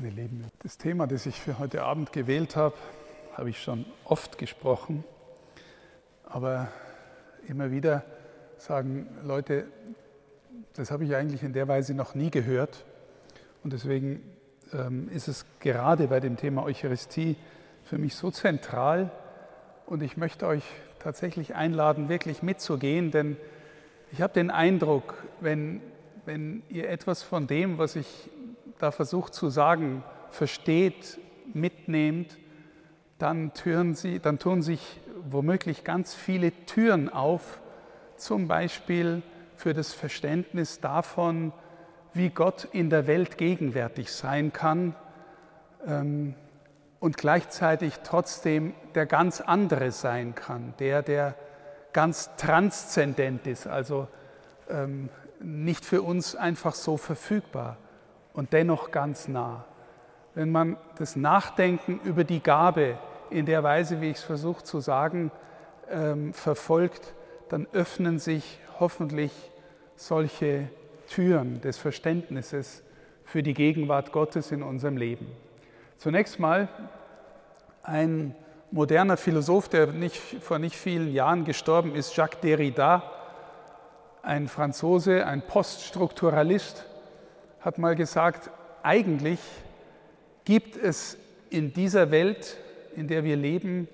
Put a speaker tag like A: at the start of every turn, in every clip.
A: Meine Lieben, das Thema, das ich für heute Abend gewählt habe, habe ich schon oft gesprochen, aber immer wieder sagen Leute, das habe ich eigentlich in der Weise noch nie gehört. Und deswegen ähm, ist es gerade bei dem Thema Eucharistie für mich so zentral. Und ich möchte euch tatsächlich einladen, wirklich mitzugehen, denn ich habe den Eindruck, wenn, wenn ihr etwas von dem, was ich da versucht zu sagen, versteht, mitnehmt, dann, türen sie, dann tun sich womöglich ganz viele Türen auf, zum Beispiel für das Verständnis davon, wie Gott in der Welt gegenwärtig sein kann ähm, und gleichzeitig trotzdem der ganz andere sein kann, der, der ganz transzendent ist, also ähm, nicht für uns einfach so verfügbar und dennoch ganz nah. Wenn man das Nachdenken über die Gabe in der Weise, wie ich es versuche zu sagen, ähm, verfolgt, dann öffnen sich hoffentlich solche Türen des Verständnisses für die Gegenwart Gottes in unserem Leben. Zunächst mal ein moderner Philosoph, der nicht, vor nicht vielen Jahren gestorben ist, Jacques Derrida, ein Franzose, ein Poststrukturalist, hat mal gesagt, eigentlich gibt es in dieser Welt, in der wir leben,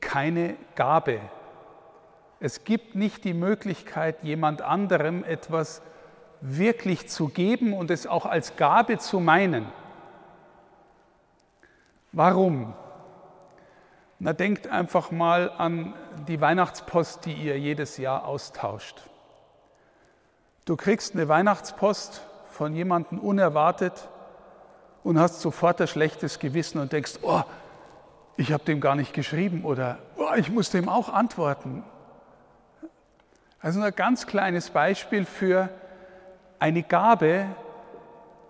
A: keine Gabe. Es gibt nicht die Möglichkeit, jemand anderem etwas wirklich zu geben und es auch als Gabe zu meinen. Warum? Na, denkt einfach mal an die Weihnachtspost, die ihr jedes Jahr austauscht. Du kriegst eine Weihnachtspost von jemandem unerwartet und hast sofort ein schlechtes Gewissen und denkst, oh, ich habe dem gar nicht geschrieben oder oh, ich muss dem auch antworten. Also ein ganz kleines Beispiel für eine Gabe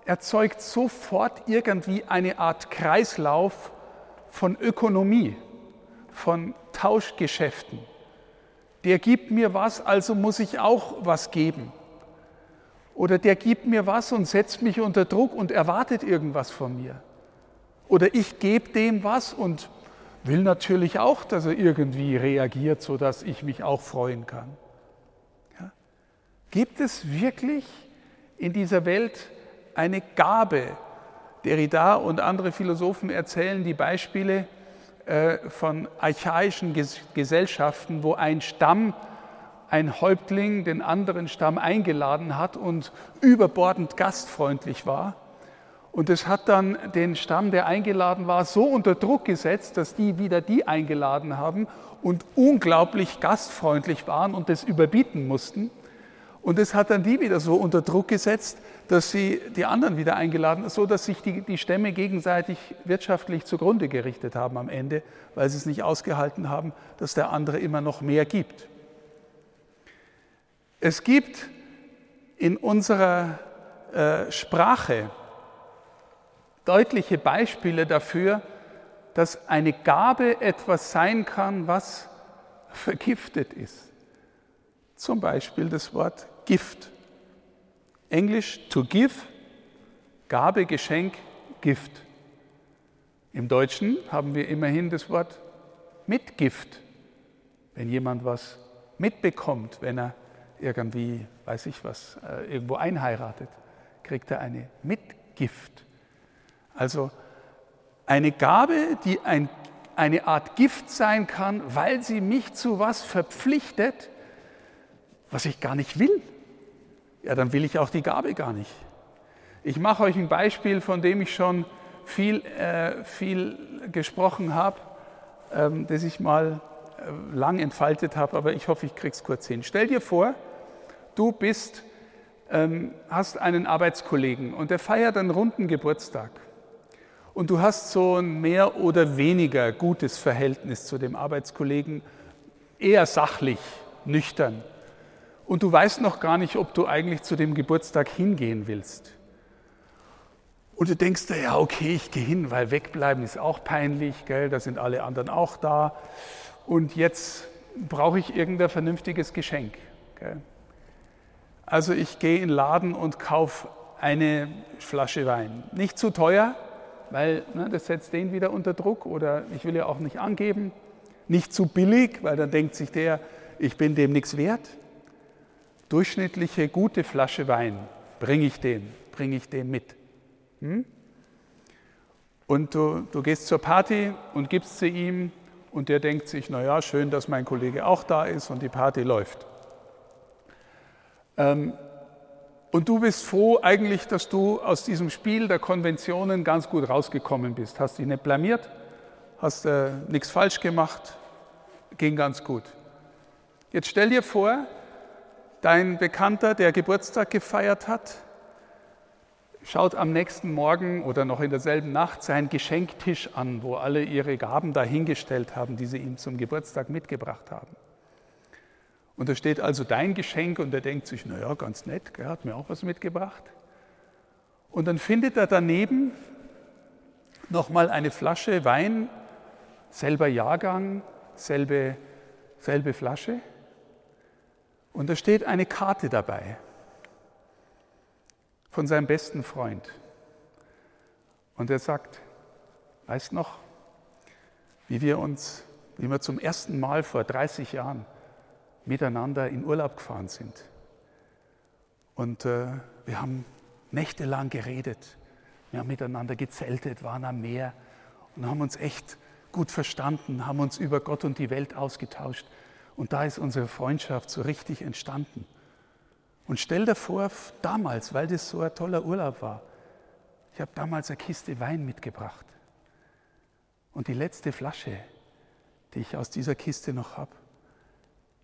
A: erzeugt sofort irgendwie eine Art Kreislauf von Ökonomie, von Tauschgeschäften. Der gibt mir was, also muss ich auch was geben. Oder der gibt mir was und setzt mich unter Druck und erwartet irgendwas von mir. Oder ich gebe dem was und will natürlich auch, dass er irgendwie reagiert, sodass ich mich auch freuen kann. Ja? Gibt es wirklich in dieser Welt eine Gabe? Derrida und andere Philosophen erzählen die Beispiele äh, von archaischen Gesellschaften, wo ein Stamm ein Häuptling den anderen Stamm eingeladen hat und überbordend gastfreundlich war. Und es hat dann den Stamm, der eingeladen war, so unter Druck gesetzt, dass die wieder die eingeladen haben und unglaublich gastfreundlich waren und das überbieten mussten. Und es hat dann die wieder so unter Druck gesetzt, dass sie die anderen wieder eingeladen, so dass sich die, die Stämme gegenseitig wirtschaftlich zugrunde gerichtet haben am Ende, weil sie es nicht ausgehalten haben, dass der andere immer noch mehr gibt. Es gibt in unserer äh, Sprache deutliche Beispiele dafür, dass eine Gabe etwas sein kann, was vergiftet ist. Zum Beispiel das Wort Gift. Englisch to give, Gabe, Geschenk, Gift. Im Deutschen haben wir immerhin das Wort Mitgift. Wenn jemand was mitbekommt, wenn er irgendwie, weiß ich was, äh, irgendwo einheiratet, kriegt er eine Mitgift. Also eine Gabe, die ein, eine Art Gift sein kann, weil sie mich zu was verpflichtet, was ich gar nicht will. Ja, dann will ich auch die Gabe gar nicht. Ich mache euch ein Beispiel, von dem ich schon viel, äh, viel gesprochen habe, ähm, das ich mal äh, lang entfaltet habe, aber ich hoffe, ich kriege es kurz hin. Stell dir vor, du bist, ähm, hast einen Arbeitskollegen und der feiert einen runden Geburtstag. Und du hast so ein mehr oder weniger gutes Verhältnis zu dem Arbeitskollegen, eher sachlich, nüchtern. Und du weißt noch gar nicht, ob du eigentlich zu dem Geburtstag hingehen willst. Und du denkst dir, ja, okay, ich gehe hin, weil wegbleiben ist auch peinlich, gell? da sind alle anderen auch da. Und jetzt brauche ich irgendein vernünftiges Geschenk. Gell? Also ich gehe in den Laden und kaufe eine Flasche Wein. Nicht zu teuer, weil ne, das setzt den wieder unter Druck oder ich will ja auch nicht angeben. Nicht zu billig, weil dann denkt sich der, ich bin dem nichts wert. Durchschnittliche gute Flasche Wein bringe ich dem, bringe ich dem mit. Hm? Und du, du gehst zur Party und gibst sie ihm und der denkt sich, naja, schön, dass mein Kollege auch da ist und die Party läuft. Ähm, und du bist froh eigentlich, dass du aus diesem Spiel der Konventionen ganz gut rausgekommen bist. Hast dich nicht blamiert, hast äh, nichts falsch gemacht, ging ganz gut. Jetzt stell dir vor, dein Bekannter, der Geburtstag gefeiert hat, schaut am nächsten Morgen oder noch in derselben Nacht seinen Geschenktisch an, wo alle ihre Gaben dahingestellt haben, die sie ihm zum Geburtstag mitgebracht haben. Und da steht also dein Geschenk und er denkt sich, naja, ganz nett, er hat mir auch was mitgebracht. Und dann findet er daneben nochmal eine Flasche Wein, selber Jahrgang, selbe, selbe Flasche. Und da steht eine Karte dabei von seinem besten Freund. Und er sagt, weißt noch, wie wir uns, wie wir zum ersten Mal vor 30 Jahren miteinander in Urlaub gefahren sind. Und äh, wir haben nächtelang geredet. Wir haben miteinander gezeltet, waren am Meer und haben uns echt gut verstanden, haben uns über Gott und die Welt ausgetauscht. Und da ist unsere Freundschaft so richtig entstanden. Und stell dir vor, damals, weil das so ein toller Urlaub war, ich habe damals eine Kiste Wein mitgebracht. Und die letzte Flasche, die ich aus dieser Kiste noch habe,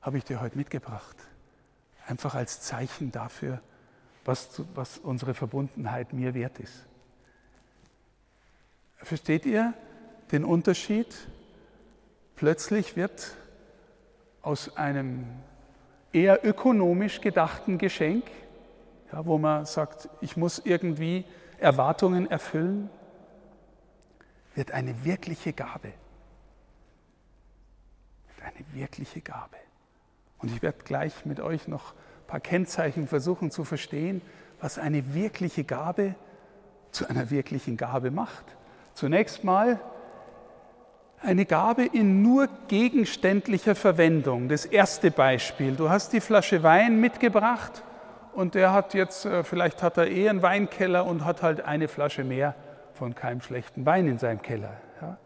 A: habe ich dir heute mitgebracht. Einfach als Zeichen dafür, was, was unsere Verbundenheit mir wert ist. Versteht ihr den Unterschied? Plötzlich wird aus einem eher ökonomisch gedachten Geschenk, ja, wo man sagt, ich muss irgendwie Erwartungen erfüllen, wird eine wirkliche Gabe. Wird eine wirkliche Gabe. Und ich werde gleich mit euch noch ein paar Kennzeichen versuchen zu verstehen, was eine wirkliche Gabe zu einer wirklichen Gabe macht. Zunächst mal eine Gabe in nur gegenständlicher Verwendung. Das erste Beispiel. Du hast die Flasche Wein mitgebracht und der hat jetzt, äh, vielleicht hat er eh einen Weinkeller und hat halt eine Flasche mehr von keinem schlechten Wein in seinem Keller. Ja?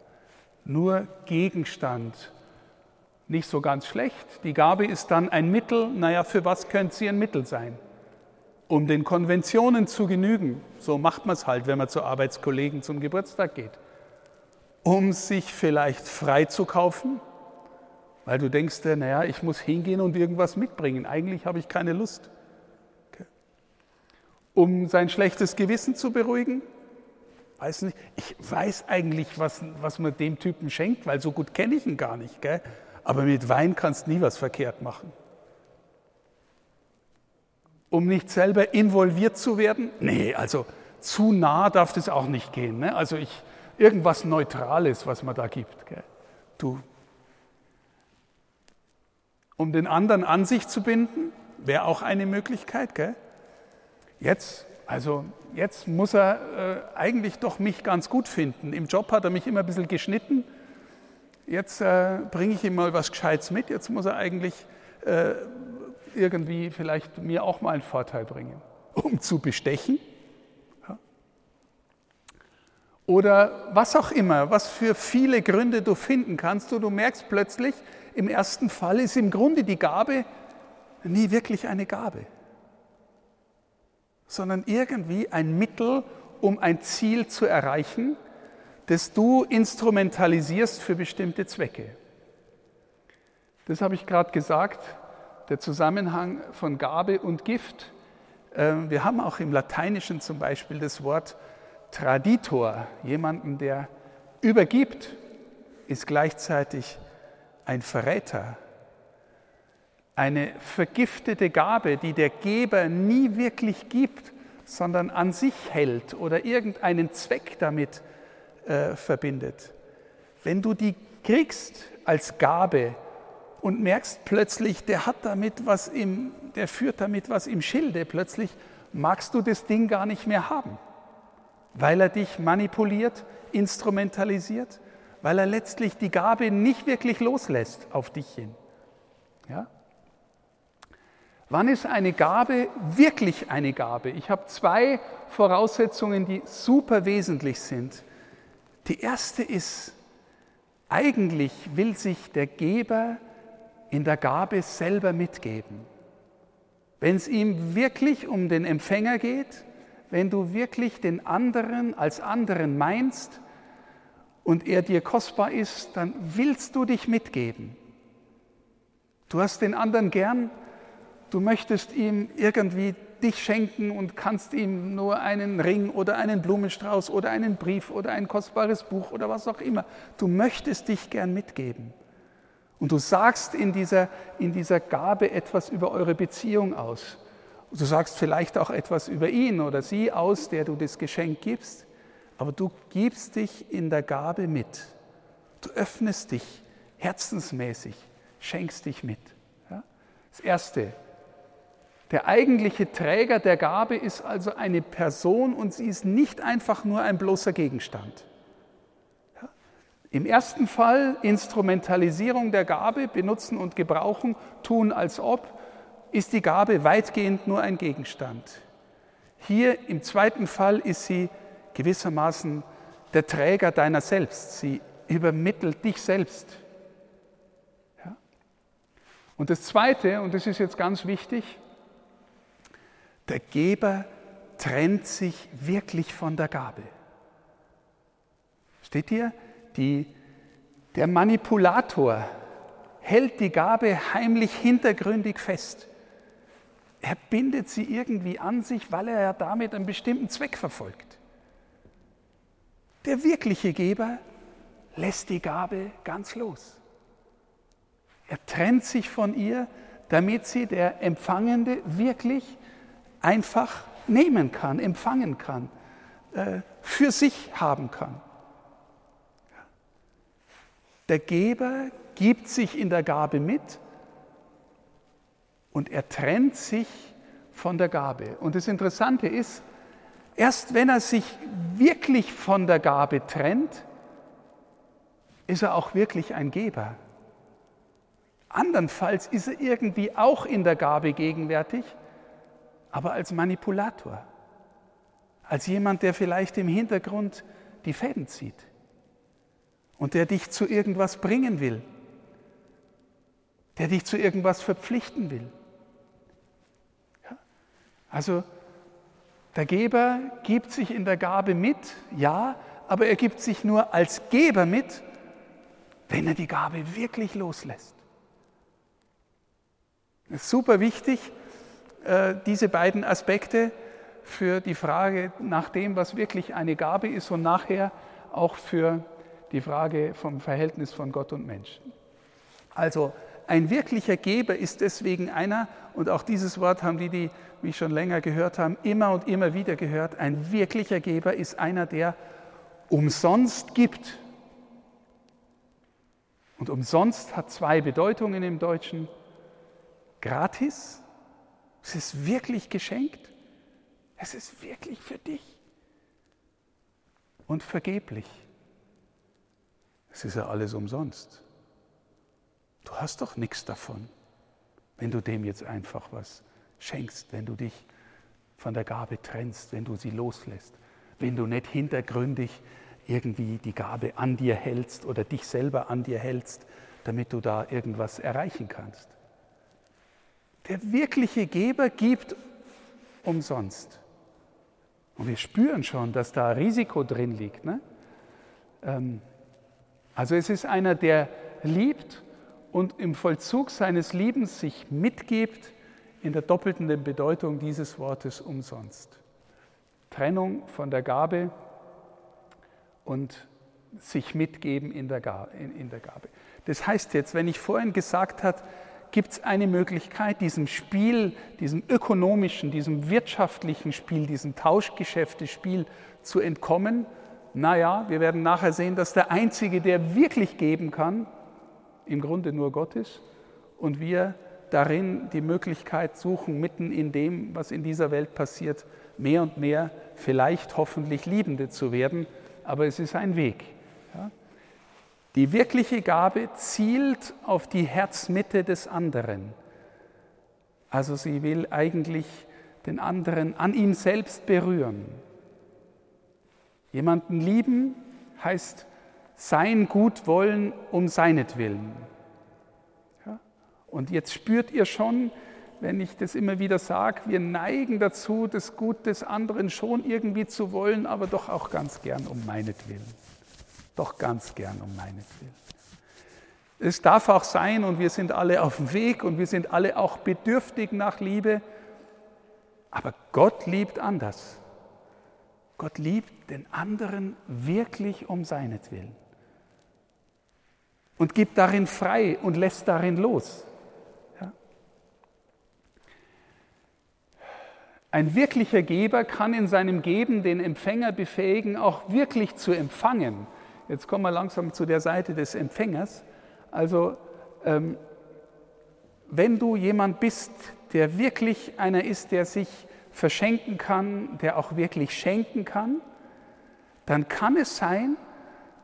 A: Nur Gegenstand nicht so ganz schlecht. Die Gabe ist dann ein Mittel. Naja, für was könnte sie ein Mittel sein? Um den Konventionen zu genügen. So macht man es halt, wenn man zu Arbeitskollegen zum Geburtstag geht. Um sich vielleicht frei zu kaufen, weil du denkst, naja, ich muss hingehen und irgendwas mitbringen. Eigentlich habe ich keine Lust. Okay. Um sein schlechtes Gewissen zu beruhigen, weiß nicht, ich weiß eigentlich, was, was man dem Typen schenkt, weil so gut kenne ich ihn gar nicht. Gell? Aber mit Wein kannst du nie was verkehrt machen. Um nicht selber involviert zu werden? Nee, also zu nah darf das auch nicht gehen. Ne? Also ich, irgendwas Neutrales, was man da gibt. Gell? Du. Um den anderen an sich zu binden, wäre auch eine Möglichkeit. Gell? Jetzt, also jetzt muss er äh, eigentlich doch mich ganz gut finden. Im Job hat er mich immer ein bisschen geschnitten jetzt äh, bringe ich ihm mal was Gescheites mit, jetzt muss er eigentlich äh, irgendwie vielleicht mir auch mal einen Vorteil bringen, um zu bestechen. Ja. Oder was auch immer, was für viele Gründe du finden kannst, du, du merkst plötzlich, im ersten Fall ist im Grunde die Gabe nie wirklich eine Gabe, sondern irgendwie ein Mittel, um ein Ziel zu erreichen, das du instrumentalisierst für bestimmte Zwecke. Das habe ich gerade gesagt, der Zusammenhang von Gabe und Gift. Ähm, wir haben auch im Lateinischen zum Beispiel das Wort Traditor, jemanden, der übergibt, ist gleichzeitig ein Verräter. Eine vergiftete Gabe, die der Geber nie wirklich gibt, sondern an sich hält oder irgendeinen Zweck damit äh, verbindet. Wenn du die kriegst als Gabe und merkst plötzlich, der hat damit was im, der führt damit was im Schilde, plötzlich magst du das Ding gar nicht mehr haben, weil er dich manipuliert, instrumentalisiert, weil er letztlich die Gabe nicht wirklich loslässt auf dich hin. Ja? Wann ist eine Gabe wirklich eine Gabe? Ich habe zwei Voraussetzungen, die super wesentlich sind. Die erste ist, eigentlich will sich der Geber in der Gabe selber mitgeben. Wenn es ihm wirklich um den Empfänger geht, wenn du wirklich den anderen als anderen meinst und er dir kostbar ist, dann willst du dich mitgeben. Du hast den anderen gern, du möchtest ihm irgendwie dich schenken und kannst ihm nur einen Ring oder einen Blumenstrauß oder einen Brief oder ein kostbares Buch oder was auch immer. Du möchtest dich gern mitgeben. Und du sagst in dieser, in dieser Gabe etwas über eure Beziehung aus. Du sagst vielleicht auch etwas über ihn oder sie aus, der du das Geschenk gibst. Aber du gibst dich in der Gabe mit. Du öffnest dich herzensmäßig, schenkst dich mit. Ja? Das Erste, der eigentliche Träger der Gabe ist also eine Person und sie ist nicht einfach nur ein bloßer Gegenstand. Im ersten Fall Instrumentalisierung der Gabe, benutzen und gebrauchen, tun als ob, ist die Gabe weitgehend nur ein Gegenstand. Hier im zweiten Fall ist sie gewissermaßen der Träger deiner selbst. Sie übermittelt dich selbst. Ja? Und das Zweite, und das ist jetzt ganz wichtig, der Geber trennt sich wirklich von der Gabe. Steht hier? Die, der Manipulator hält die Gabe heimlich hintergründig fest. Er bindet sie irgendwie an sich, weil er ja damit einen bestimmten Zweck verfolgt. Der wirkliche Geber lässt die Gabe ganz los. Er trennt sich von ihr, damit sie der Empfangende wirklich einfach nehmen kann, empfangen kann, äh, für sich haben kann. Der Geber gibt sich in der Gabe mit und er trennt sich von der Gabe. Und das Interessante ist, erst wenn er sich wirklich von der Gabe trennt, ist er auch wirklich ein Geber. Andernfalls ist er irgendwie auch in der Gabe gegenwärtig, aber als Manipulator, als jemand, der vielleicht im Hintergrund die Fäden zieht und der dich zu irgendwas bringen will, der dich zu irgendwas verpflichten will. Ja? Also der Geber gibt sich in der Gabe mit, ja, aber er gibt sich nur als Geber mit, wenn er die Gabe wirklich loslässt. Das ist super wichtig, diese beiden Aspekte für die Frage nach dem, was wirklich eine Gabe ist und nachher auch für die Frage vom Verhältnis von Gott und Mensch. Also ein wirklicher Geber ist deswegen einer, und auch dieses Wort haben die, die mich schon länger gehört haben, immer und immer wieder gehört, ein wirklicher Geber ist einer, der umsonst gibt. Und umsonst hat zwei Bedeutungen im Deutschen. Gratis es ist wirklich geschenkt. Es ist wirklich für dich. Und vergeblich. Es ist ja alles umsonst. Du hast doch nichts davon, wenn du dem jetzt einfach was schenkst, wenn du dich von der Gabe trennst, wenn du sie loslässt, wenn du nicht hintergründig irgendwie die Gabe an dir hältst oder dich selber an dir hältst, damit du da irgendwas erreichen kannst. Der wirkliche Geber gibt umsonst. Und wir spüren schon, dass da Risiko drin liegt. Ne? Ähm, also es ist einer, der liebt und im Vollzug seines Liebens sich mitgibt in der doppelten Bedeutung dieses Wortes umsonst. Trennung von der Gabe und sich mitgeben in der, Gabe. Das heißt jetzt, wenn ich vorhin gesagt habe, gibt es eine Möglichkeit, diesem Spiel, diesem ökonomischen, diesem wirtschaftlichen Spiel, diesem Tauschgeschäftespiel zu entkommen. Naja, wir werden nachher sehen, dass der Einzige, der wirklich geben kann, im Grunde nur Gott ist und wir darin die Möglichkeit suchen, mitten in dem, was in dieser Welt passiert, mehr und mehr vielleicht hoffentlich Liebende zu werden, aber es ist ein Weg. Ja? Die wirkliche Gabe zielt auf die Herzmitte des anderen. Also sie will eigentlich den anderen an ihm selbst berühren. Jemanden lieben heißt sein Gut wollen um seinetwillen. Ja? Und jetzt spürt ihr schon, wenn ich das immer wieder sage, wir neigen dazu, das Gut des anderen schon irgendwie zu wollen, aber doch auch ganz gern um meinetwillen. Doch ganz gern um meinetwillen. Es darf auch sein, und wir sind alle auf dem Weg und wir sind alle auch bedürftig nach Liebe, aber Gott liebt anders. Gott liebt den anderen wirklich um seinetwillen und gibt darin frei und lässt darin los. Ein wirklicher Geber kann in seinem Geben den Empfänger befähigen, auch wirklich zu empfangen. Jetzt kommen wir langsam zu der Seite des Empfängers. Also ähm, wenn du jemand bist, der wirklich einer ist, der sich verschenken kann, der auch wirklich schenken kann, dann kann es sein,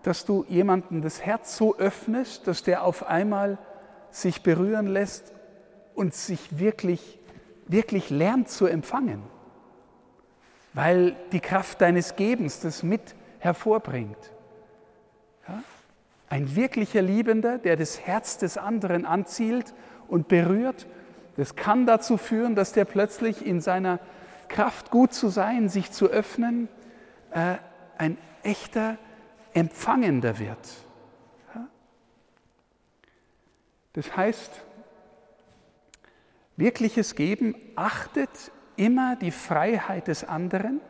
A: dass du jemandem das Herz so öffnest, dass der auf einmal sich berühren lässt und sich wirklich wirklich lernt zu empfangen, weil die Kraft deines Gebens das mit hervorbringt. Ein wirklicher Liebender, der das Herz des anderen anzielt und berührt, das kann dazu führen, dass der plötzlich in seiner Kraft gut zu sein, sich zu öffnen, äh, ein echter Empfangender wird. Das heißt, Wirkliches Geben achtet immer die Freiheit des anderen,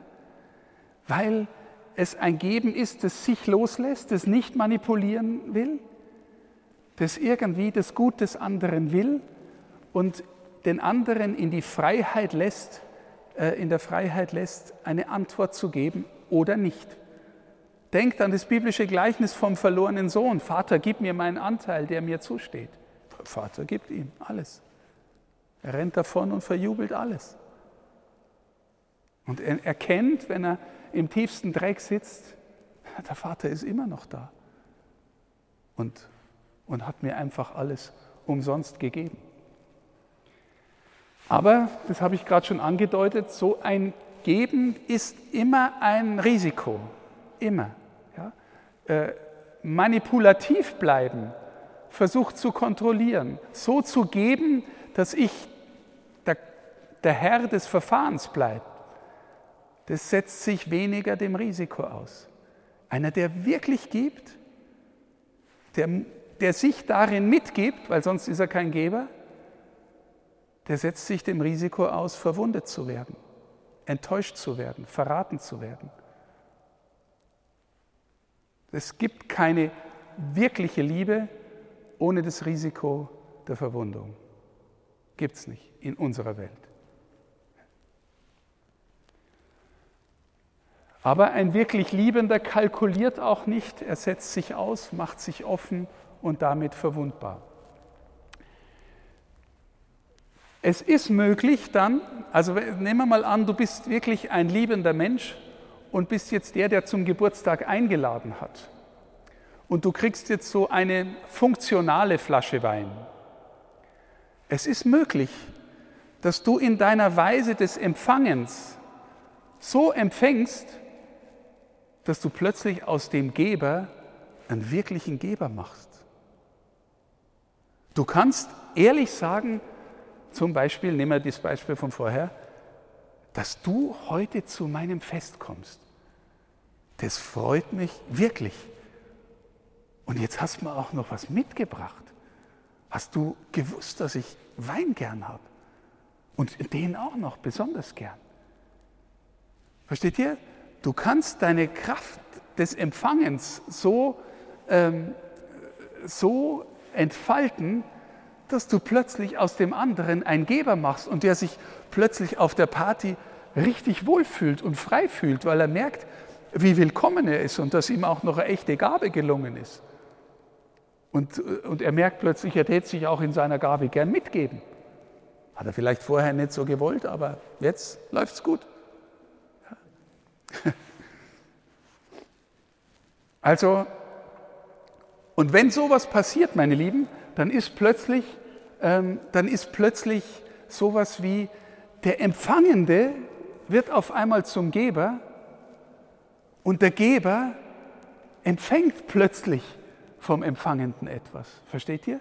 A: weil es ein Geben ist, das sich loslässt, das nicht manipulieren will, das irgendwie das Gut des anderen will und den anderen in die Freiheit lässt, äh, in der Freiheit lässt, eine Antwort zu geben oder nicht. Denkt an das biblische Gleichnis vom verlorenen Sohn. Vater, gib mir meinen Anteil, der mir zusteht. Vater gibt ihm alles. Er rennt davon und verjubelt alles. Und er erkennt, wenn er im tiefsten Dreck sitzt, der Vater ist immer noch da und, und hat mir einfach alles umsonst gegeben. Aber, das habe ich gerade schon angedeutet, so ein Geben ist immer ein Risiko. Immer. Ja? Äh, manipulativ bleiben, versucht zu kontrollieren, so zu geben, dass ich der Herr des Verfahrens bleibt, das setzt sich weniger dem Risiko aus. Einer, der wirklich gibt, der, der sich darin mitgibt, weil sonst ist er kein Geber, der setzt sich dem Risiko aus, verwundet zu werden, enttäuscht zu werden, verraten zu werden. Es gibt keine wirkliche Liebe ohne das Risiko der Verwundung. Gibt es nicht in unserer Welt. Aber ein wirklich Liebender kalkuliert auch nicht, er setzt sich aus, macht sich offen und damit verwundbar. Es ist möglich dann, also nehmen wir mal an, du bist wirklich ein liebender Mensch und bist jetzt der, der zum Geburtstag eingeladen hat. Und du kriegst jetzt so eine funktionale Flasche Wein. Es ist möglich, dass du in deiner Weise des Empfangens so empfängst, dass du plötzlich aus dem Geber einen wirklichen Geber machst. Du kannst ehrlich sagen, zum Beispiel, nehmen wir das Beispiel von vorher, dass du heute zu meinem Fest kommst. Das freut mich wirklich. Und jetzt hast du mir auch noch was mitgebracht. Hast du gewusst, dass ich Wein gern habe? Und den auch noch besonders gern. Versteht ihr? Du kannst deine Kraft des Empfangens so, ähm, so entfalten, dass du plötzlich aus dem anderen einen Geber machst und der sich plötzlich auf der Party richtig wohlfühlt und frei fühlt, weil er merkt, wie willkommen er ist und dass ihm auch noch eine echte Gabe gelungen ist. Und, und er merkt plötzlich, er täte sich auch in seiner Gabe gern mitgeben. Hat er vielleicht vorher nicht so gewollt, aber jetzt läuft es gut. Also, und wenn sowas passiert, meine Lieben, dann ist plötzlich, ähm, dann ist plötzlich sowas wie der Empfangende wird auf einmal zum Geber und der Geber empfängt plötzlich vom Empfangenden etwas. Versteht ihr?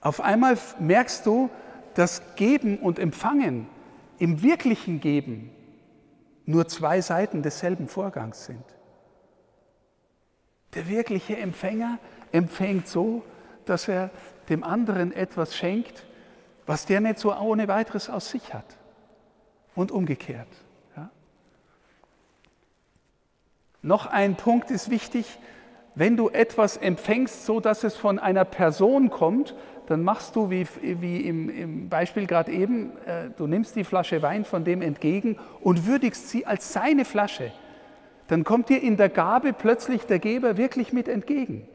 A: Auf einmal merkst du, dass Geben und Empfangen im wirklichen Geben nur zwei Seiten desselben Vorgangs sind. Der wirkliche Empfänger empfängt so, dass er dem anderen etwas schenkt, was der nicht so ohne weiteres aus sich hat. Und umgekehrt. Ja? Noch ein Punkt ist wichtig, wenn du etwas empfängst, so dass es von einer Person kommt, dann machst du, wie, wie im, im, Beispiel gerade eben, äh, du nimmst die Flasche Wein von dem entgegen und würdigst sie als seine Flasche. Dann kommt dir in der Gabe plötzlich der Geber wirklich mit entgegen.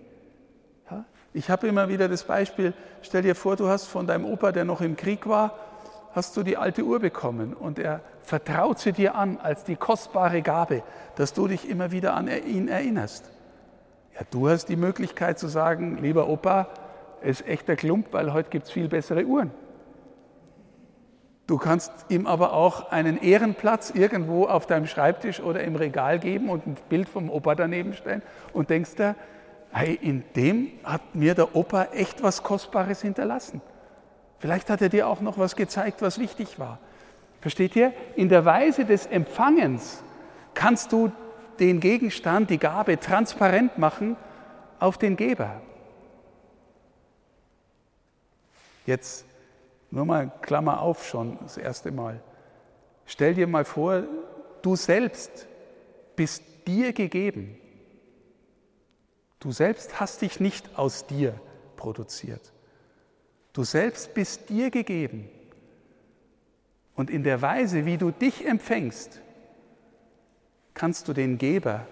A: Ja? Ich habe immer wieder das Beispiel, stell dir vor, du hast von deinem Opa, der noch im Krieg war, hast du die alte Uhr bekommen und er vertraut sie dir an als die kostbare Gabe, dass du dich immer wieder an ihn erinnerst. Ja, du hast die Möglichkeit zu sagen, lieber Opa, ist echter Klump, weil heute gibt es viel bessere Uhren. Du kannst ihm aber auch einen Ehrenplatz irgendwo auf deinem Schreibtisch oder im Regal geben und ein Bild vom Opa daneben stellen und denkst dir, hey, in dem hat mir der Opa echt was Kostbares hinterlassen. Vielleicht hat er dir auch noch was gezeigt, was wichtig war. Versteht ihr? In der Weise des Empfangens kannst du den Gegenstand, die Gabe transparent machen auf den Geber. Jetzt nur mal Klammer auf schon das erste Mal. Stell dir mal vor, du selbst bist dir gegeben. Du selbst hast dich nicht aus dir produziert. Du selbst bist dir gegeben. Und in der Weise, wie du dich empfängst, kannst du den Geber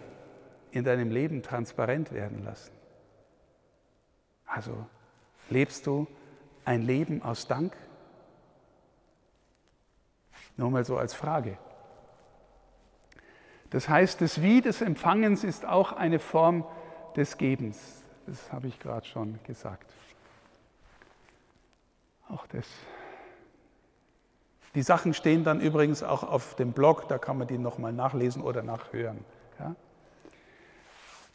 A: in deinem Leben transparent werden lassen. Also lebst du ein Leben aus Dank? Nur mal so als Frage. Das heißt, das Wie des Empfangens ist auch eine Form des Gebens. Das habe ich gerade schon gesagt. Auch das. Die Sachen stehen dann übrigens auch auf dem Blog, da kann man die nochmal nachlesen oder nachhören. Ja?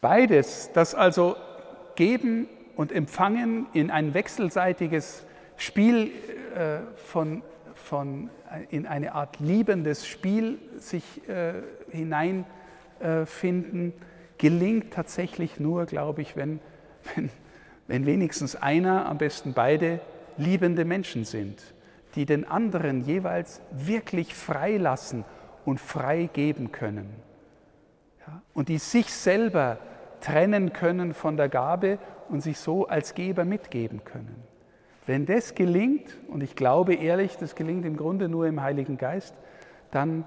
A: Beides, das also Geben und Empfangen in ein wechselseitiges Spiel äh, von, von, äh, in eine Art liebendes Spiel sich äh, hineinfinden, äh, gelingt tatsächlich nur, glaube ich, wenn, wenn, wenn wenigstens einer, am besten beide, liebende Menschen sind, die den anderen jeweils wirklich freilassen und frei geben können. Ja? Und die sich selber trennen können von der Gabe und sich so als Geber mitgeben können. Wenn das gelingt, und ich glaube ehrlich, das gelingt im Grunde nur im Heiligen Geist, dann,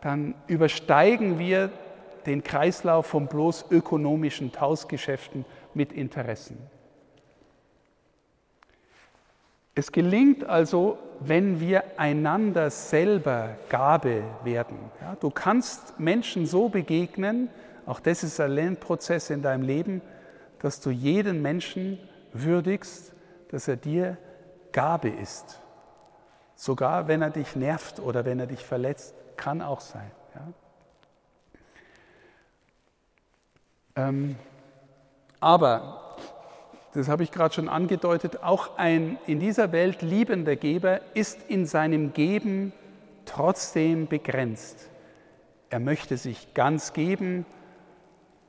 A: dann übersteigen wir den Kreislauf von bloß ökonomischen Tauschgeschäften mit Interessen. Es gelingt also, wenn wir einander selber Gabe werden. Ja, du kannst Menschen so begegnen, auch das ist ein Lernprozess in deinem Leben, dass du jeden Menschen würdigst, dass er dir Gabe ist. Sogar wenn er dich nervt oder wenn er dich verletzt, kann auch sein. Ja? Ähm, aber das habe ich gerade schon angedeutet, auch ein in dieser Welt liebender Geber ist in seinem Geben trotzdem begrenzt. Er möchte sich ganz geben,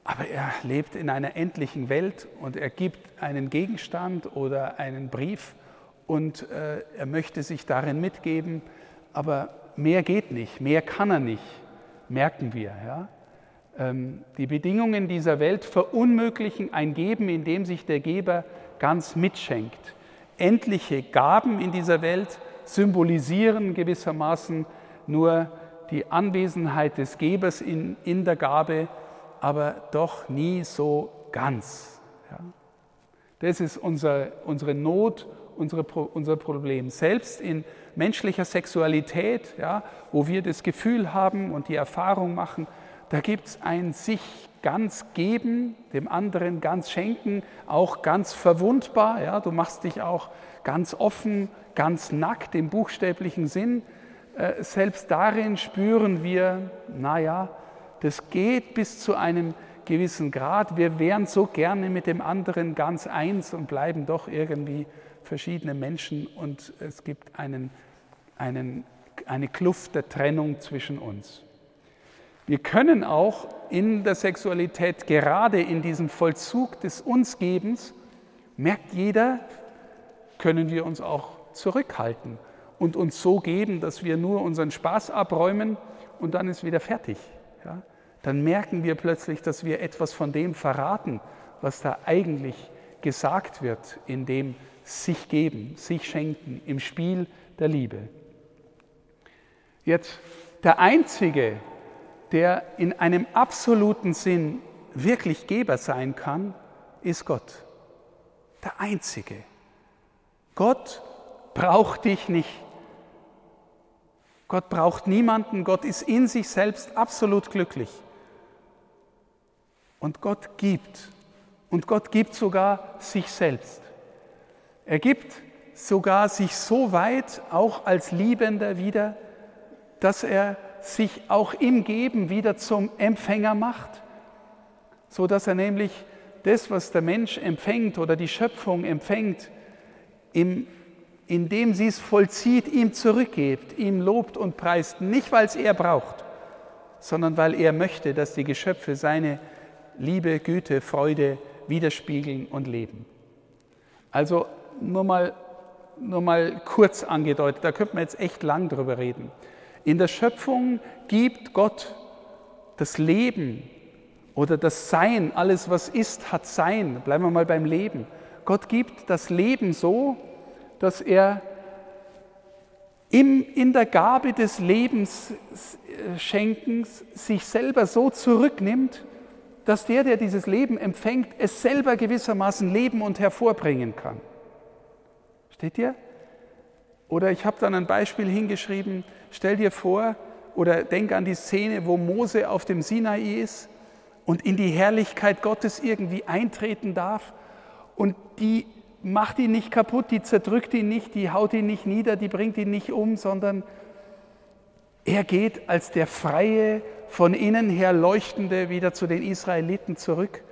A: aber er lebt in einer endlichen Welt und er gibt einen Gegenstand oder einen Brief und äh, er möchte sich darin mitgeben, aber mehr geht nicht, mehr kann er nicht, merken wir. Ja? Ähm, die Bedingungen dieser Welt verunmöglichen ein Geben, in dem sich der Geber ganz mitschenkt. Endliche Gaben in dieser Welt symbolisieren gewissermaßen nur die Anwesenheit des Gebers in, in der Gabe, aber doch nie so ganz. Ja. Das ist unser, unsere Not, unsere, unser Problem. Selbst in menschlicher Sexualität, ja, wo wir das Gefühl haben und die Erfahrung machen, da gibt es ein sich ganz geben, dem anderen ganz schenken, auch ganz verwundbar. Ja, du machst dich auch ganz offen, ganz nackt im buchstäblichen Sinn. Äh, selbst darin spüren wir, naja, das geht bis zu einem gewissen Grad. Wir wären so gerne mit dem anderen ganz eins und bleiben doch irgendwie verschiedene Menschen und es gibt einen, einen, eine Kluft der Trennung zwischen uns. Wir können auch in der Sexualität, gerade in diesem Vollzug des Unsgebens, merkt jeder, können wir uns auch zurückhalten und uns so geben, dass wir nur unseren Spaß abräumen und dann ist wieder fertig. Ja? Dann merken wir plötzlich, dass wir etwas von dem verraten, was da eigentlich gesagt wird, in dem sich geben, sich schenken, im Spiel der Liebe. Jetzt der Einzige, der in einem absoluten Sinn wirklich Geber sein kann, ist Gott. Der Einzige. Gott braucht dich nicht. Gott braucht niemanden. Gott ist in sich selbst absolut glücklich. Und Gott gibt. Und Gott gibt sogar sich selbst. Er gibt sogar sich so weit auch als Liebender wieder, dass er sich auch im Geben wieder zum Empfänger macht, so dass er nämlich das, was der Mensch empfängt oder die Schöpfung empfängt, im, indem sie es vollzieht, ihm zurückgibt, ihm lobt und preist, nicht weil es er braucht, sondern weil er möchte, dass die Geschöpfe seine Liebe, Güte, Freude widerspiegeln und leben. Also nur mal, nur mal kurz angedeutet, da könnte man jetzt echt lang drüber reden. In der Schöpfung gibt Gott das Leben oder das Sein, alles was ist, hat Sein. Bleiben wir mal beim Leben. Gott gibt das Leben so, dass er im, in der Gabe des Lebensschenkens sich selber so zurücknimmt, dass der, der dieses Leben empfängt, es selber gewissermaßen leben und hervorbringen kann. Steht ihr? Oder ich habe dann ein Beispiel hingeschrieben, stell dir vor oder denk an die Szene, wo Mose auf dem Sinai ist und in die Herrlichkeit Gottes irgendwie eintreten darf und die macht ihn nicht kaputt, die zerdrückt ihn nicht, die haut ihn nicht nieder, die bringt ihn nicht um, sondern er geht als der freie, von innen her leuchtende wieder zu den Israeliten zurück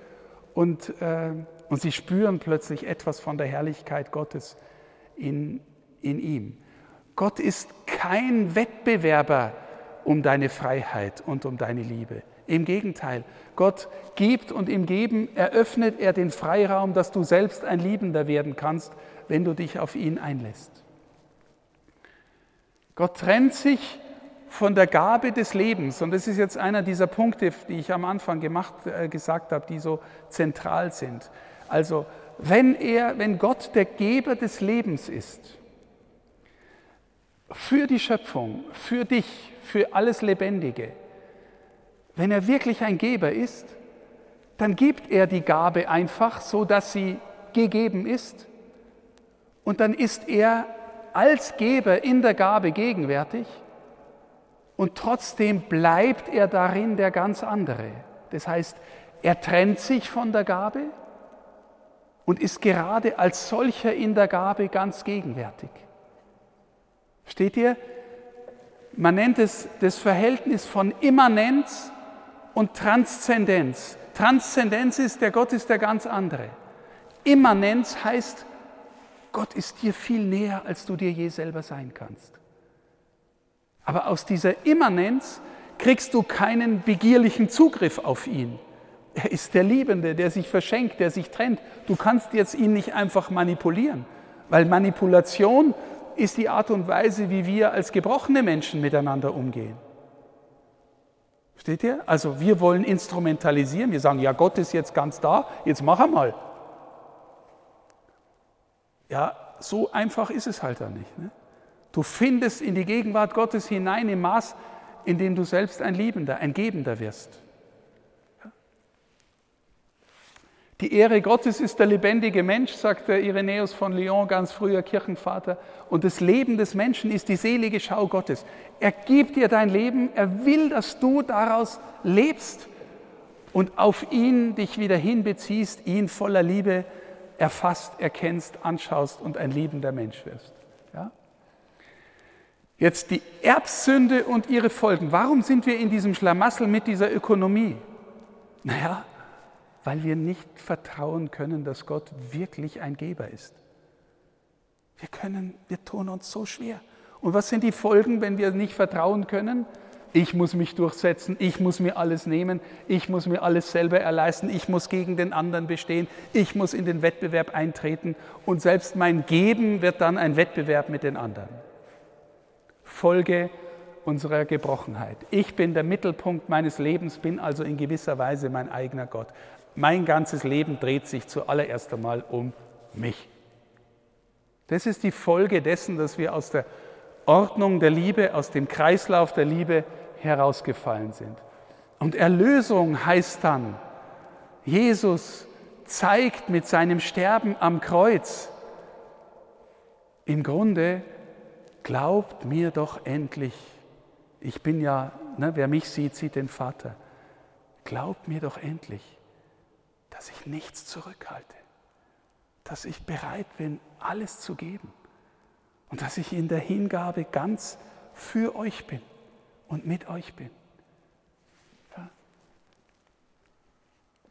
A: und, äh, und sie spüren plötzlich etwas von der Herrlichkeit Gottes in, in ihm. Gott ist kein Wettbewerber um deine Freiheit und um deine Liebe. Im Gegenteil, Gott gibt und im Geben eröffnet er den Freiraum, dass du selbst ein Liebender werden kannst, wenn du dich auf ihn einlässt. Gott trennt sich von der Gabe des Lebens, und das ist jetzt einer dieser Punkte, die ich am Anfang gemacht, äh, gesagt habe, die so zentral sind. Also wenn er, wenn Gott der Geber des Lebens ist, für die Schöpfung, für dich, für alles Lebendige, wenn er wirklich ein Geber ist, dann gibt er die Gabe einfach, so dass sie gegeben ist, und dann ist er als Geber in der Gabe gegenwärtig, und trotzdem bleibt er darin der ganz andere. Das heißt, er trennt sich von der Gabe, und ist gerade als solcher in der Gabe ganz gegenwärtig. Steht ihr? Man nennt es das Verhältnis von Immanenz und Transzendenz. Transzendenz ist, der Gott ist der ganz andere. Immanenz heißt, Gott ist dir viel näher, als du dir je selber sein kannst. Aber aus dieser Immanenz kriegst du keinen begierlichen Zugriff auf ihn. Er ist der Liebende, der sich verschenkt, der sich trennt. Du kannst jetzt ihn nicht einfach manipulieren, weil Manipulation ist die Art und Weise, wie wir als gebrochene Menschen miteinander umgehen. Versteht ihr? Also wir wollen instrumentalisieren. Wir sagen, ja, Gott ist jetzt ganz da, jetzt mach er mal. Ja, so einfach ist es halt dann nicht. Ne? Du findest in die Gegenwart Gottes hinein im Maß, in dem du selbst ein Liebender, ein Gebender wirst. Die Ehre Gottes ist der lebendige Mensch, sagt der Irenäus von Lyon, ganz früher Kirchenvater. Und das Leben des Menschen ist die selige Schau Gottes. Er gibt dir dein Leben, er will, dass du daraus lebst und auf ihn dich wieder hinbeziehst, ihn voller Liebe erfasst, erkennst, anschaust und ein liebender Mensch wirst. Ja? Jetzt die Erbsünde und ihre Folgen. Warum sind wir in diesem Schlamassel mit dieser Ökonomie? Naja, weil wir nicht vertrauen können, dass Gott wirklich ein Geber ist. Wir können, wir tun uns so schwer. Und was sind die Folgen, wenn wir nicht vertrauen können? Ich muss mich durchsetzen, ich muss mir alles nehmen, ich muss mir alles selber erleisten, ich muss gegen den anderen bestehen, ich muss in den Wettbewerb eintreten und selbst mein Geben wird dann ein Wettbewerb mit den anderen. Folge unserer Gebrochenheit. Ich bin der Mittelpunkt meines Lebens, bin also in gewisser Weise mein eigener Gott. Mein ganzes Leben dreht sich zuallererst einmal um mich. Das ist die Folge dessen, dass wir aus der Ordnung der Liebe, aus dem Kreislauf der Liebe herausgefallen sind. Und Erlösung heißt dann, Jesus zeigt mit seinem Sterben am Kreuz, im Grunde, glaubt mir doch endlich, ich bin ja, ne, wer mich sieht, sieht den Vater, glaubt mir doch endlich, dass ich nichts zurückhalte, dass ich bereit bin, alles zu geben und dass ich in der Hingabe ganz für euch bin und mit euch bin. Ja.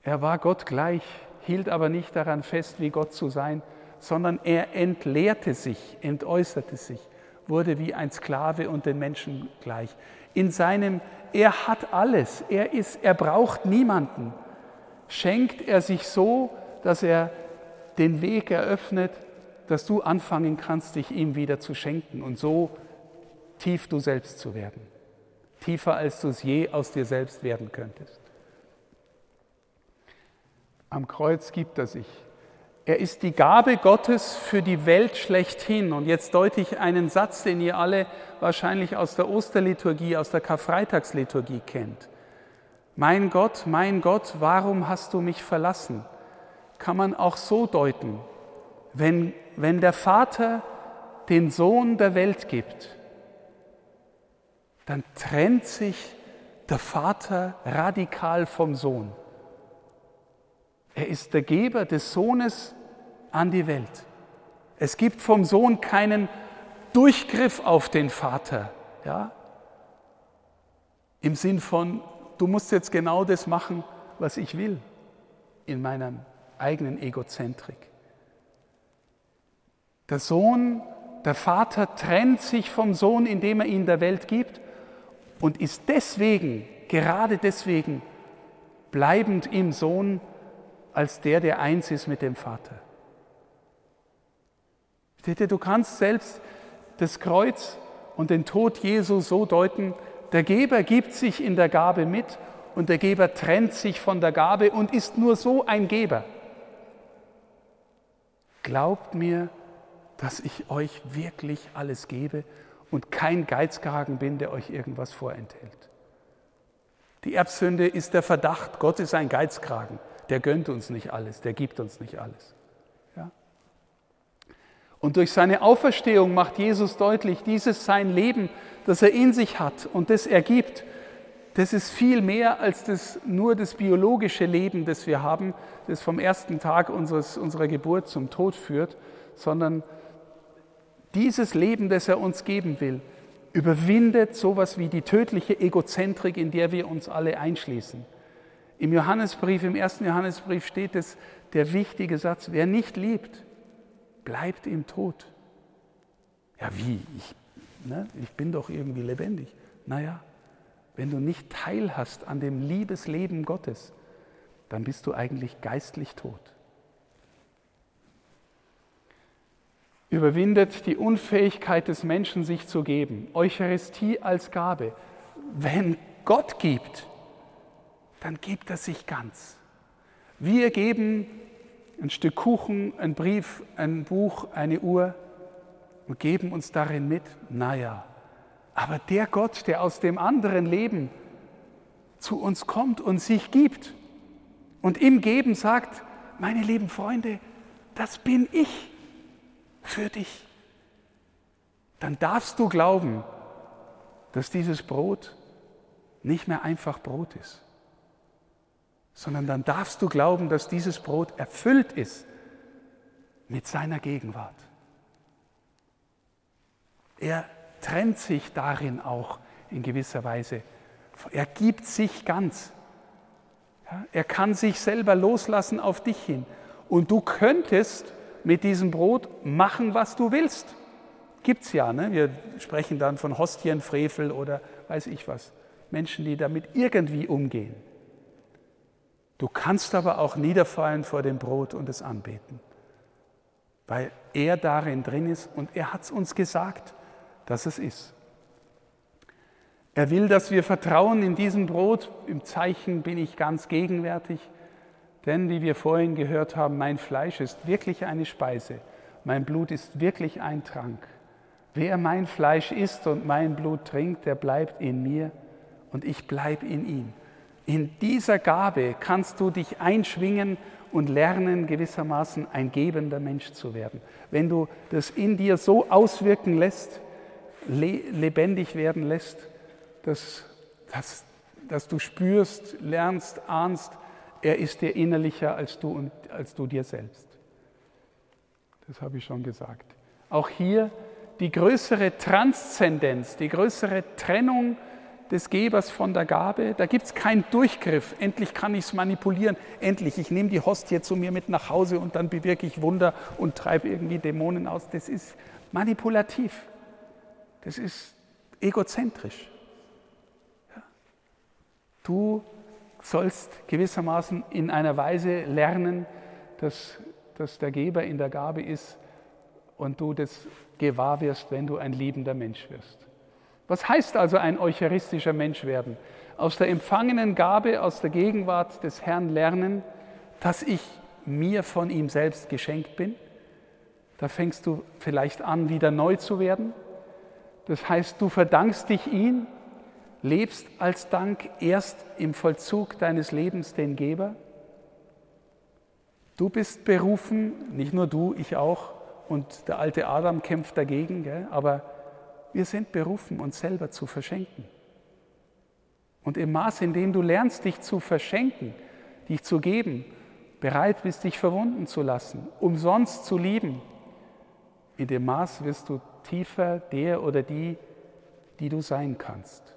A: Er war Gott gleich, hielt aber nicht daran fest, wie Gott zu sein, sondern er entleerte sich, entäußerte sich, wurde wie ein Sklave und den Menschen gleich. In seinem, er hat alles, er ist, er braucht niemanden schenkt er sich so, dass er den Weg eröffnet, dass du anfangen kannst, dich ihm wieder zu schenken und so tief du selbst zu werden. Tiefer, als du es je aus dir selbst werden könntest. Am Kreuz gibt er sich. Er ist die Gabe Gottes für die Welt schlechthin. Und jetzt deute ich einen Satz, den ihr alle wahrscheinlich aus der Osterliturgie, aus der Karfreitagsliturgie kennt. Mein Gott, mein Gott, warum hast du mich verlassen? Kann man auch so deuten. Wenn, wenn der Vater den Sohn der Welt gibt, dann trennt sich der Vater radikal vom Sohn. Er ist der Geber des Sohnes an die Welt. Es gibt vom Sohn keinen Durchgriff auf den Vater, ja? Im Sinn von du musst jetzt genau das machen, was ich will, in meiner eigenen Egozentrik. Der Sohn, der Vater trennt sich vom Sohn, indem er ihn der Welt gibt und ist deswegen, gerade deswegen, bleibend im Sohn als der, der eins ist mit dem Vater. Du kannst selbst das Kreuz und den Tod Jesu so deuten, der Geber gibt sich in der Gabe mit und der Geber trennt sich von der Gabe und ist nur so ein Geber. Glaubt mir, dass ich euch wirklich alles gebe und kein Geizkragen bin, der euch irgendwas vorenthält. Die Erbsünde ist der Verdacht, Gott ist ein Geizkragen, der gönnt uns nicht alles, der gibt uns nicht alles. Und durch seine Auferstehung macht Jesus deutlich, dieses sein Leben, das er in sich hat und das er gibt, das ist viel mehr als das, nur das biologische Leben, das wir haben, das vom ersten Tag unseres, unserer Geburt zum Tod führt, sondern dieses Leben, das er uns geben will, überwindet sowas wie die tödliche Egozentrik, in der wir uns alle einschließen. Im Johannesbrief, im ersten Johannesbrief steht es, der wichtige Satz, wer nicht liebt, bleibt im Tod. Ja, wie? Ich Ne? Ich bin doch irgendwie lebendig. Naja, wenn du nicht teil hast an dem Liebesleben Gottes, dann bist du eigentlich geistlich tot. Überwindet die Unfähigkeit des Menschen, sich zu geben. Eucharistie als Gabe. Wenn Gott gibt, dann gibt er sich ganz. Wir geben ein Stück Kuchen, ein Brief, ein Buch, eine Uhr und geben uns darin mit, naja, aber der Gott, der aus dem anderen Leben zu uns kommt und sich gibt und im Geben sagt, meine lieben Freunde, das bin ich für dich. Dann darfst du glauben, dass dieses Brot nicht mehr einfach Brot ist, sondern dann darfst du glauben, dass dieses Brot erfüllt ist mit seiner Gegenwart. Er trennt sich darin auch in gewisser Weise. Er gibt sich ganz. Er kann sich selber loslassen auf dich hin. Und du könntest mit diesem Brot machen, was du willst. Gibt es ja. Ne? Wir sprechen dann von Hostienfrevel oder weiß ich was. Menschen, die damit irgendwie umgehen. Du kannst aber auch niederfallen vor dem Brot und es anbeten, weil er darin drin ist und er hat es uns gesagt, dass es ist. Er will, dass wir vertrauen in diesem Brot. Im Zeichen bin ich ganz gegenwärtig. Denn, wie wir vorhin gehört haben, mein Fleisch ist wirklich eine Speise, mein Blut ist wirklich ein Trank. Wer mein Fleisch isst und mein Blut trinkt, der bleibt in mir und ich bleibe in ihm. In dieser Gabe kannst du dich einschwingen und lernen, gewissermaßen ein gebender Mensch zu werden. Wenn du das in dir so auswirken lässt, lebendig werden lässt, dass, dass, dass du spürst, lernst, ahnst, er ist dir innerlicher als du, und, als du dir selbst. Das habe ich schon gesagt. Auch hier die größere Transzendenz, die größere Trennung des Gebers von der Gabe. Da gibt es keinen Durchgriff. Endlich kann ich es manipulieren. Endlich, ich nehme die Hostie zu mir mit nach Hause und dann bewirke ich Wunder und treibe irgendwie Dämonen aus. Das ist manipulativ. Das ist egozentrisch. Du sollst gewissermaßen in einer Weise lernen, dass, dass der Geber in der Gabe ist und du das gewahr wirst, wenn du ein liebender Mensch wirst. Was heißt also ein eucharistischer Mensch werden? Aus der empfangenen Gabe, aus der Gegenwart des Herrn lernen, dass ich mir von ihm selbst geschenkt bin. Da fängst du vielleicht an, wieder neu zu werden. Das heißt, du verdankst dich ihm lebst als Dank erst im Vollzug deines Lebens den Geber? Du bist berufen, nicht nur du, ich auch, und der alte Adam kämpft dagegen, gell? aber wir sind berufen, uns selber zu verschenken. Und im Maß, in dem du lernst, dich zu verschenken, dich zu geben, bereit bist, dich verwunden zu lassen, umsonst zu lieben, in dem Maß wirst du tiefer der oder die, die du sein kannst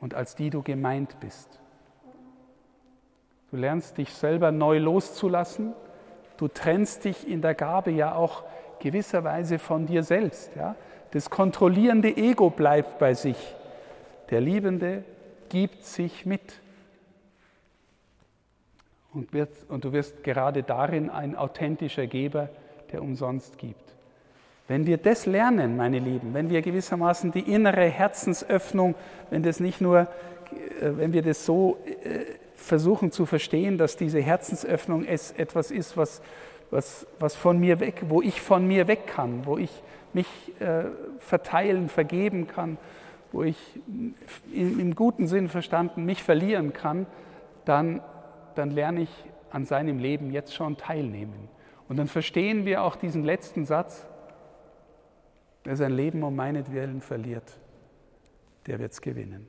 A: und als die du gemeint bist. Du lernst dich selber neu loszulassen. Du trennst dich in der Gabe ja auch gewisserweise von dir selbst. Ja? Das kontrollierende Ego bleibt bei sich. Der Liebende gibt sich mit. Und, wird, und du wirst gerade darin ein authentischer Geber, der umsonst gibt. Wenn wir das lernen, meine Lieben, wenn wir gewissermaßen die innere Herzensöffnung, wenn das nicht nur, äh, wenn wir das so äh, versuchen zu verstehen, dass diese Herzensöffnung etwas ist, was, was, was von mir weg, wo ich von mir weg kann, wo ich mich äh, verteilen, vergeben kann, wo ich im, im guten Sinn verstanden mich verlieren kann, dann, dann lerne ich an seinem Leben jetzt schon teilnehmen. Und dann verstehen wir auch diesen letzten Satz, Wer sein Leben um meinetwillen verliert, der wird es gewinnen.